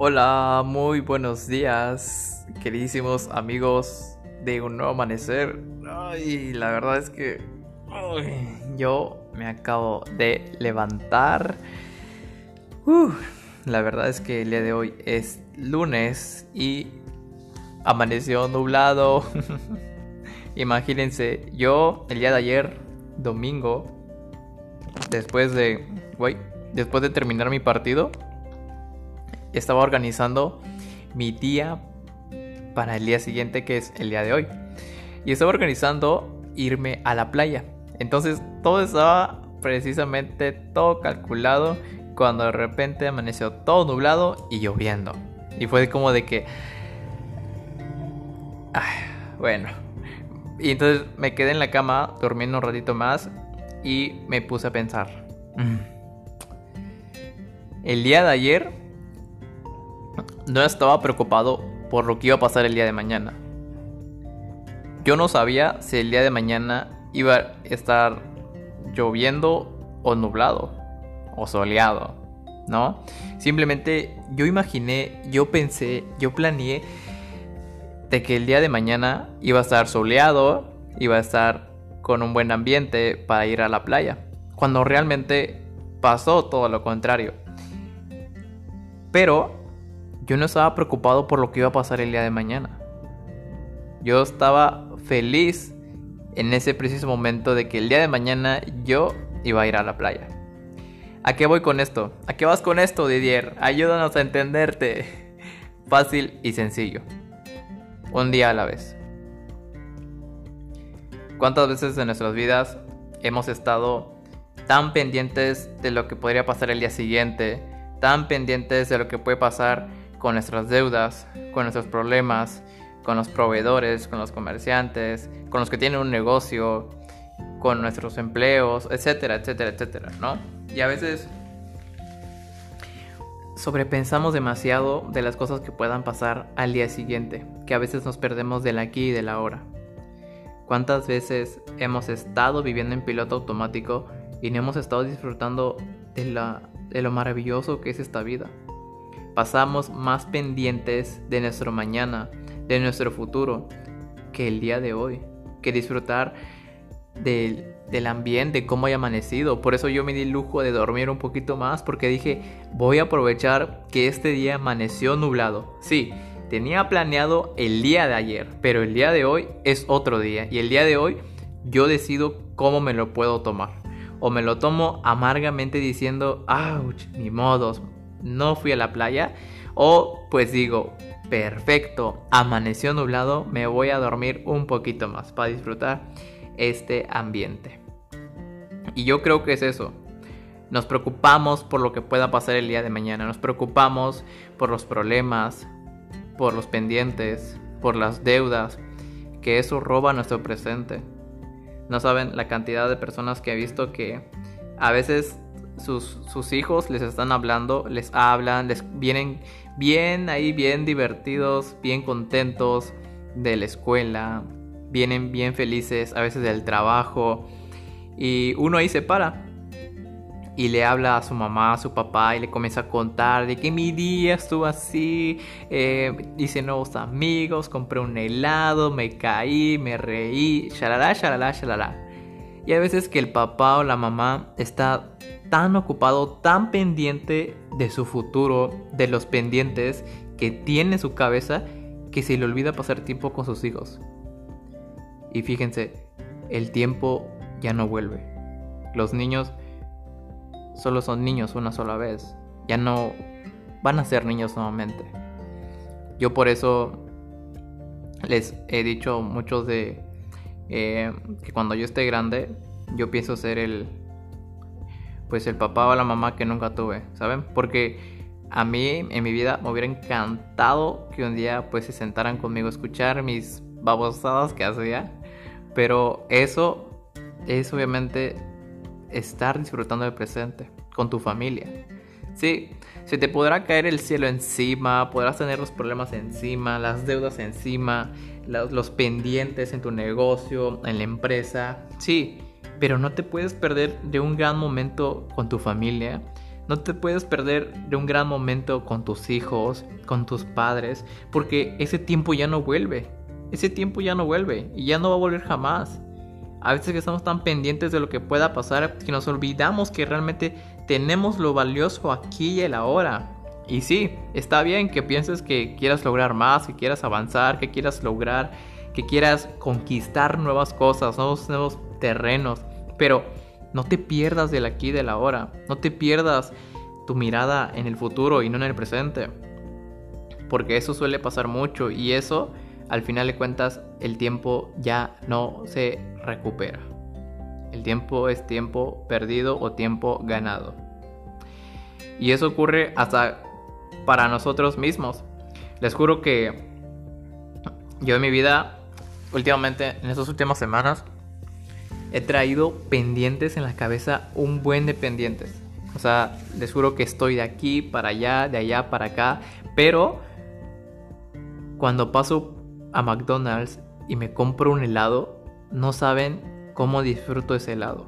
Hola, muy buenos días, queridísimos amigos de un nuevo amanecer. Ay, la verdad es que yo me acabo de levantar. La verdad es que el día de hoy es lunes y amaneció nublado. Imagínense, yo el día de ayer, domingo, después de, después de terminar mi partido, estaba organizando mi día para el día siguiente, que es el día de hoy. Y estaba organizando irme a la playa. Entonces todo estaba precisamente todo calculado cuando de repente amaneció todo nublado y lloviendo. Y fue como de que... bueno. Y entonces me quedé en la cama durmiendo un ratito más y me puse a pensar. Mm. El día de ayer no estaba preocupado por lo que iba a pasar el día de mañana. Yo no sabía si el día de mañana iba a estar lloviendo o nublado o soleado, ¿no? Simplemente yo imaginé, yo pensé, yo planeé de que el día de mañana iba a estar soleado, iba a estar con un buen ambiente para ir a la playa, cuando realmente pasó todo lo contrario. Pero yo no estaba preocupado por lo que iba a pasar el día de mañana. Yo estaba feliz en ese preciso momento de que el día de mañana yo iba a ir a la playa. ¿A qué voy con esto? ¿A qué vas con esto, Didier? Ayúdanos a entenderte. Fácil y sencillo. Un día a la vez. ¿Cuántas veces en nuestras vidas hemos estado tan pendientes de lo que podría pasar el día siguiente, tan pendientes de lo que puede pasar con nuestras deudas, con nuestros problemas, con los proveedores, con los comerciantes, con los que tienen un negocio, con nuestros empleos, etcétera, etcétera, etcétera, ¿no? Y a veces sobrepensamos demasiado de las cosas que puedan pasar al día siguiente, que a veces nos perdemos del aquí y del ahora. ¿Cuántas veces hemos estado viviendo en piloto automático y no hemos estado disfrutando de, la, de lo maravilloso que es esta vida? Pasamos más pendientes de nuestro mañana, de nuestro futuro, que el día de hoy, que disfrutar del, ambiente, cómo haya amanecido. Por eso yo me di lujo de dormir un poquito más, porque dije, voy a aprovechar que este día amaneció nublado. Sí, tenía planeado el día de ayer, pero el día de hoy es otro día, y el día de hoy yo decido cómo me lo puedo tomar. O me lo tomo amargamente diciendo, ouch, ni modos, no fui a la playa. O pues digo, perfecto, amaneció nublado, me voy a dormir un poquito más para disfrutar este ambiente. Y yo creo que es eso. Nos preocupamos por lo que pueda pasar el día de mañana. Nos preocupamos por los problemas, por los pendientes, por las deudas, que eso roba nuestro presente. No saben la cantidad de personas que he visto que a veces sus, hijos les están hablando, les hablan, les vienen bien ahí, bien divertidos, bien contentos de la escuela, vienen bien felices a veces del trabajo y uno ahí se para y le habla a su mamá, a su papá y le comienza a contar de que mi día estuvo así, eh, hice nuevos amigos, compré un helado, me caí, me reí, shalala, shalala, shalala. Y a veces que el papá o la mamá está tan ocupado, tan pendiente de su futuro, de los pendientes que tiene en su cabeza, que se le olvida pasar tiempo con sus hijos. Y fíjense, el tiempo ya no vuelve. Los niños solo son niños una sola vez. Ya no van a ser niños nuevamente. Yo por eso les he dicho muchos de eh, que cuando yo esté grande, yo pienso ser el, pues el papá o la mamá que nunca tuve, ¿saben? Porque a mí en mi vida me hubiera encantado que un día pues se sentaran conmigo a escuchar mis babosadas que hacía, pero eso es obviamente estar disfrutando del presente con tu familia. Sí, se te podrá caer el cielo encima, podrás tener los problemas encima, las deudas encima, los, pendientes en tu negocio, en la empresa. Sí, pero no te puedes perder de un gran momento con tu familia, No te puedes perder de un gran momento con tus hijos, con tus padres, porque ese tiempo ya no vuelve. Ese tiempo ya no vuelve y ya no va a volver jamás. A veces que estamos tan pendientes de lo que pueda pasar que nos olvidamos que realmente tenemos lo valioso aquí y el ahora. Y sí, está bien que pienses que quieras lograr más, que quieras avanzar, que quieras lograr, que quieras conquistar nuevas cosas, nuevos, nuevos terrenos. Pero no te pierdas del aquí y del ahora. No te pierdas tu mirada en el futuro y no en el presente. Porque eso suele pasar mucho y eso, al final de cuentas, el tiempo ya no se recupera. El tiempo es tiempo perdido o tiempo ganado. Y eso ocurre hasta para nosotros mismos. Les juro que yo en mi vida, últimamente, en estas últimas semanas, he traído pendientes en la cabeza, un buen de pendientes. O sea, les juro que estoy de aquí para allá, de allá para acá, pero cuando paso a McDonald's y me compro un helado, no saben cómo disfruto ese helado.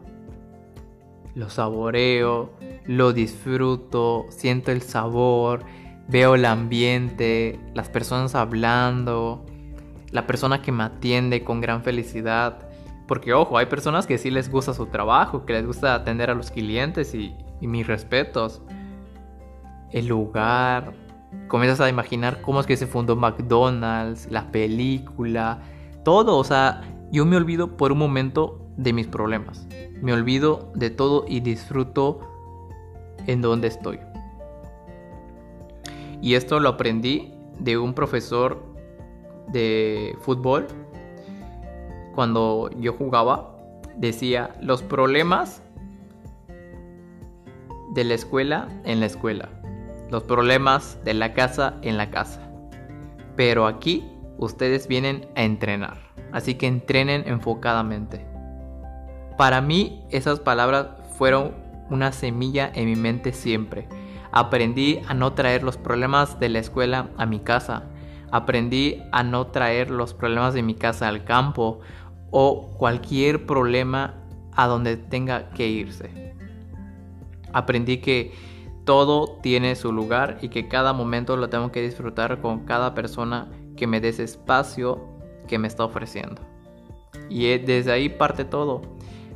Lo saboreo, lo disfruto, siento el sabor, veo el ambiente, las personas hablando, la persona que me atiende con gran felicidad. Porque ojo, hay personas que sí les gusta su trabajo, que les gusta atender a los clientes y, mis respetos. El lugar, comienzas a imaginar cómo es que se fundó McDonald's, la película, todo. O sea, yo me olvido por un momento de mis problemas. Me olvido de todo y disfruto en donde estoy. Y esto lo aprendí de un profesor de fútbol cuando yo jugaba, decía, los problemas de la escuela en la escuela, los problemas de la casa en la casa. Pero aquí ustedes vienen a entrenar, así que entrenen enfocadamente. Para mí esas palabras fueron una semilla en mi mente siempre. Aprendí a no traer los problemas de la escuela a mi casa. Aprendí a no traer los problemas de mi casa al campo o cualquier problema a donde tenga que irse. Aprendí que todo tiene su lugar y que cada momento lo tengo que disfrutar con cada persona que me dé espacio que me está ofreciendo. Y desde ahí parte todo.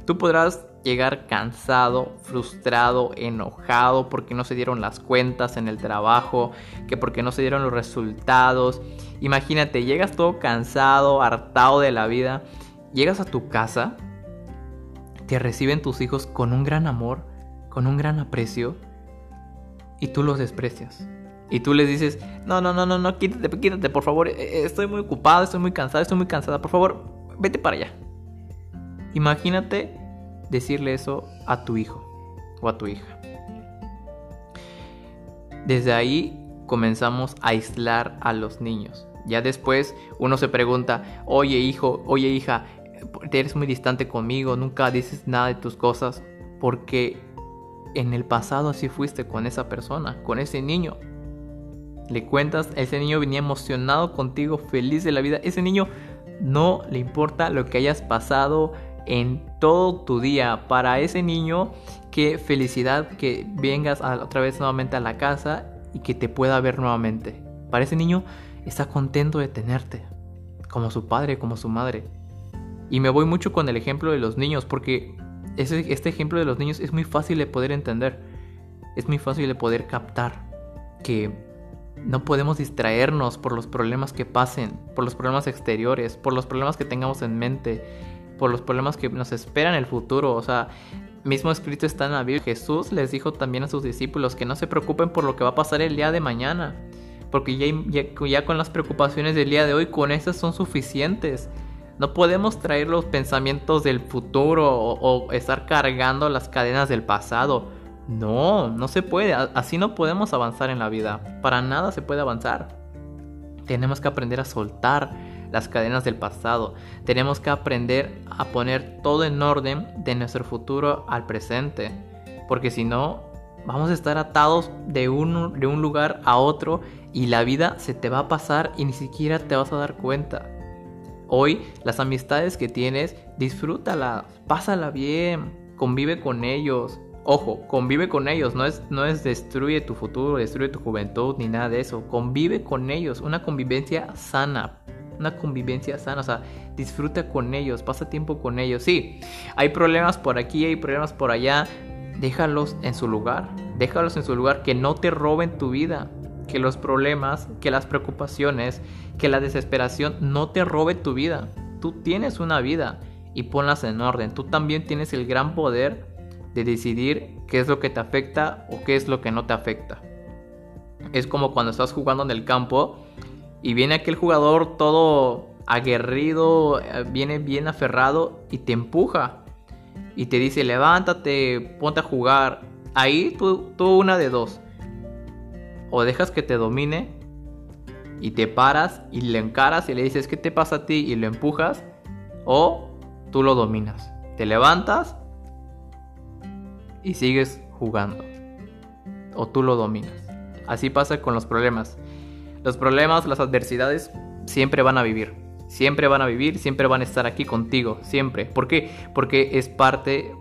Tú podrás llegar cansado, frustrado, enojado porque no se dieron las cuentas en el trabajo, que porque no se dieron los resultados. Imagínate, llegas todo cansado, hartado de la vida Llegas a tu casa, te reciben tus hijos con un gran amor, con un gran aprecio, y tú los desprecias. Y tú les dices, no, no, no, no, no, quítate, quítate, por favor, eh, eh, estoy muy ocupado, estoy muy cansado, estoy muy cansada, por favor, vete para allá. Imagínate decirle eso a tu hijo o a tu hija. Desde ahí comenzamos a aislar a los niños. Ya después uno se pregunta, oye hijo, oye hija, eres muy distante conmigo, nunca dices nada de tus cosas, porque en el pasado así fuiste con esa persona, con ese niño. Le cuentas, ese niño venía emocionado contigo, feliz de la vida. Ese niño no le importa lo que hayas pasado en todo tu día. Para ese niño, qué felicidad que vengas otra vez nuevamente a la casa y que te pueda ver nuevamente. Para ese niño está contento de tenerte, como su padre, como su madre. Y me voy mucho con el ejemplo de los niños, porque este ejemplo de los niños es muy fácil de poder entender. Es muy fácil de poder captar que no podemos distraernos por los problemas que pasen, por los problemas exteriores, por los problemas que tengamos en mente, por los problemas que nos esperan en el futuro. O sea, mismo escrito está en la Biblia. Jesús les dijo también a sus discípulos que no se preocupen por lo que va a pasar el día de mañana. Porque ya, con las preocupaciones del día de hoy, con esas son suficientes. No podemos traer los pensamientos del futuro o, estar cargando las cadenas del pasado. No, no se puede. Así no podemos avanzar en la vida. Para nada se puede avanzar. Tenemos que aprender a soltar las cadenas del pasado. Tenemos que aprender a poner todo en orden de nuestro futuro al presente. Porque si no, vamos a estar atados de un, de un lugar a otro y la vida se te va a pasar y ni siquiera te vas a dar cuenta. Hoy las amistades que tienes, disfrútalas, pásala bien, convive con ellos, Ojo, convive con ellos, no es, no es destruye tu futuro, destruye tu juventud, ni nada de eso. Convive con ellos, una convivencia sana, una convivencia sana, o sea, disfruta con ellos, pasa tiempo con ellos. Sí, hay problemas por aquí, hay problemas por allá, déjalos en su lugar, déjalos en su lugar, que no te roben tu vida, que los problemas, que las preocupaciones, que la desesperación no te robe tu vida. Tú tienes una vida y ponlas en orden. Tú también tienes el gran poder de decidir qué es lo que te afecta o qué es lo que no te afecta. Es como cuando estás jugando en el campo y viene aquel jugador todo aguerrido, eh, viene bien aferrado y te empuja y te dice levántate, ponte a jugar. Ahí tú, una de dos. O dejas que te domine y te paras y le encaras y le dices qué te pasa a ti y lo empujas. O tú lo dominas. Te levantas y sigues jugando. O tú lo dominas. Así pasa con los problemas. Los problemas, las adversidades, siempre van a vivir. Siempre van a vivir, siempre van a estar aquí contigo, siempre. ¿Por qué? Porque es parte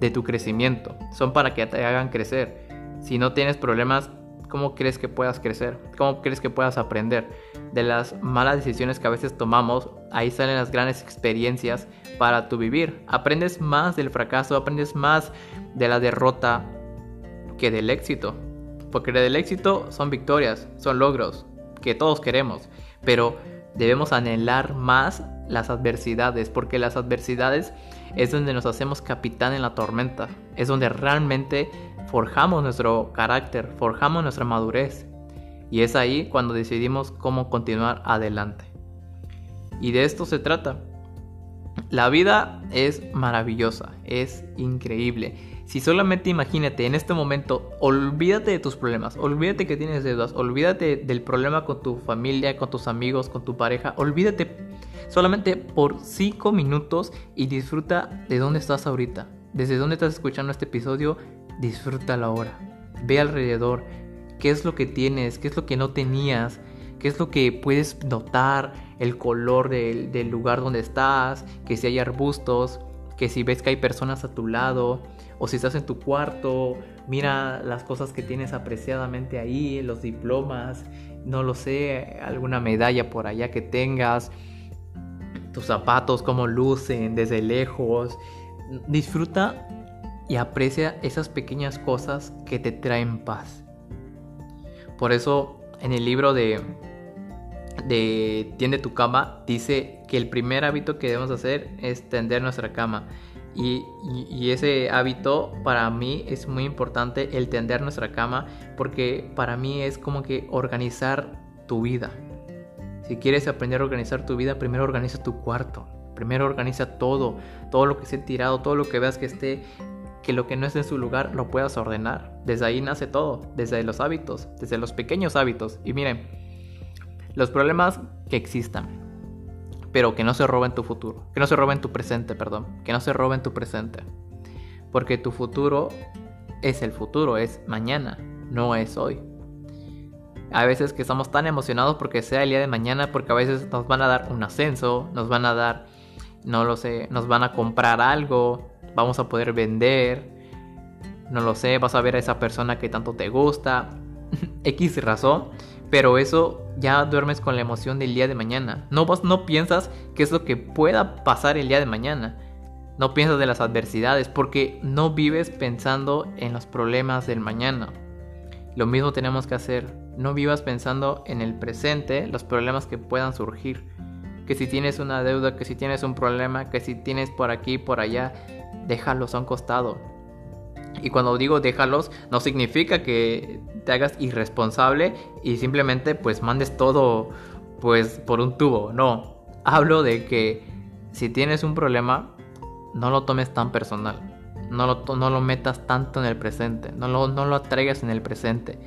de tu crecimiento. Son para que te hagan crecer. Si no tienes problemas, ¿cómo crees que puedas crecer? ¿Cómo crees que puedas aprender? De las malas decisiones que a veces tomamos, ahí salen las grandes experiencias para tu vivir. Aprendes más del fracaso, aprendes más de la derrota que del éxito. Porque del éxito son victorias, son logros que todos queremos. Pero debemos anhelar más las adversidades, porque las adversidades es donde nos hacemos capitán en la tormenta, es donde realmente forjamos nuestro carácter, forjamos nuestra madurez. Y es ahí cuando decidimos cómo continuar adelante. Y de esto se trata. La vida es maravillosa, es increíble. Si solamente imagínate en este momento, olvídate de tus problemas, olvídate que tienes deudas, olvídate del problema con tu familia, con tus amigos, con tu pareja, olvídate. Solamente por 5 minutos y disfruta de dónde estás ahorita. Desde dónde estás escuchando este episodio, disfruta la hora. Ve alrededor, qué es lo que tienes, qué es lo que no tenías, qué es lo que puedes notar, el color del, del lugar donde estás, que si hay arbustos, que si ves que hay personas a tu lado, o si estás en tu cuarto, mira las cosas que tienes apreciadamente ahí, los diplomas, no lo sé, alguna medalla por allá que tengas, tus zapatos, cómo lucen desde lejos. Disfruta y aprecia esas pequeñas cosas que te traen paz. Por eso en el libro de, de Tiende tu cama dice que el primer hábito que debemos hacer es tender nuestra cama. Y, ese hábito para mí es muy importante el tender nuestra cama porque para mí es como que organizar tu vida. Si quieres aprender a organizar tu vida, primero organiza tu cuarto. Primero organiza todo, todo lo que esté tirado, todo lo que veas que esté que lo que no esté en su lugar lo puedas ordenar. Desde ahí nace todo, desde los hábitos, desde los pequeños hábitos. Y miren, los problemas que existan, pero que no se roben tu futuro, que no se roben tu presente, perdón, que no se roben tu presente. Porque tu futuro es el futuro, es mañana, no es hoy. A veces que estamos tan emocionados porque sea el día de mañana, porque a veces nos van a dar un ascenso, nos van a dar, no lo sé, nos van a comprar algo, vamos a poder vender, no lo sé, vas a ver a esa persona que tanto te gusta, X razón, pero eso ya duermes con la emoción del día de mañana. No, vas, no piensas qué es lo que pueda pasar el día de mañana. No piensas de las adversidades porque no vives pensando en los problemas del mañana. Lo mismo tenemos que hacer. No vivas pensando en el presente, los problemas que puedan surgir. Que si tienes una deuda, que si tienes un problema, que si tienes por aquí, por allá, déjalos a un costado. Y cuando digo déjalos, no significa que te hagas irresponsable y simplemente pues mandes todo pues por un tubo. No, hablo de que si tienes un problema, no lo tomes tan personal. No lo, no lo metas tanto en el presente. No lo, no lo en el presente.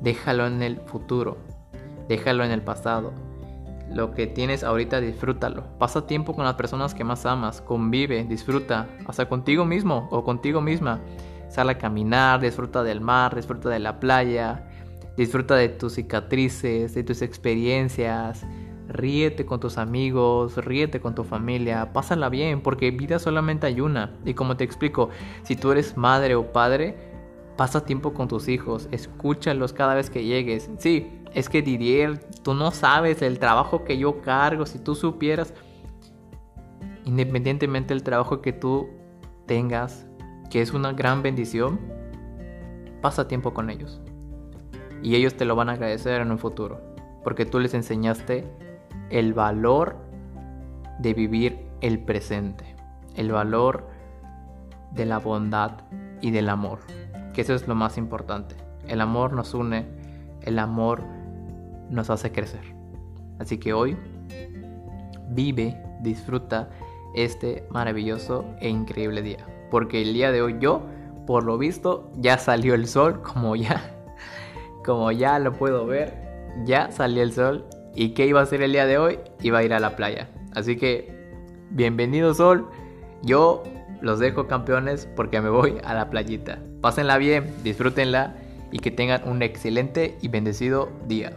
Déjalo en el futuro. Déjalo en el pasado lo que tienes ahorita, disfrútalo. Pasa tiempo con las personas que más amas, convive, disfruta, hasta contigo mismo o contigo misma. Sal a caminar, disfruta del mar, disfruta de la playa, disfruta de tus cicatrices, de tus experiencias. ríete con tus amigos, ríete con tu familia, pásala bien, porque vida solamente hay una. Y como te explico, si tú eres madre o padre, pasa tiempo con tus hijos, escúchalos cada vez que llegues. Sí, es que Didier, tú no sabes el trabajo que yo cargo, si tú supieras, independientemente del trabajo que tú tengas, que es una gran bendición, pasa tiempo con ellos. Y ellos te lo van a agradecer en un futuro, porque tú les enseñaste el valor de vivir el presente, el valor de la bondad y del amor, que eso es lo más importante. El amor nos une, el amor nos hace crecer. Así que hoy vive, disfruta este maravilloso e increíble día, porque el día de hoy yo, por lo visto, ya salió el sol, como ya como ya lo puedo ver, ya salió el sol ¿Y qué iba a hacer el día de hoy? Iba a ir a la playa. Así que, bienvenido Sol. Yo los dejo campeones porque me voy a la playita. Pásenla bien, disfrútenla y que tengan un excelente y bendecido día.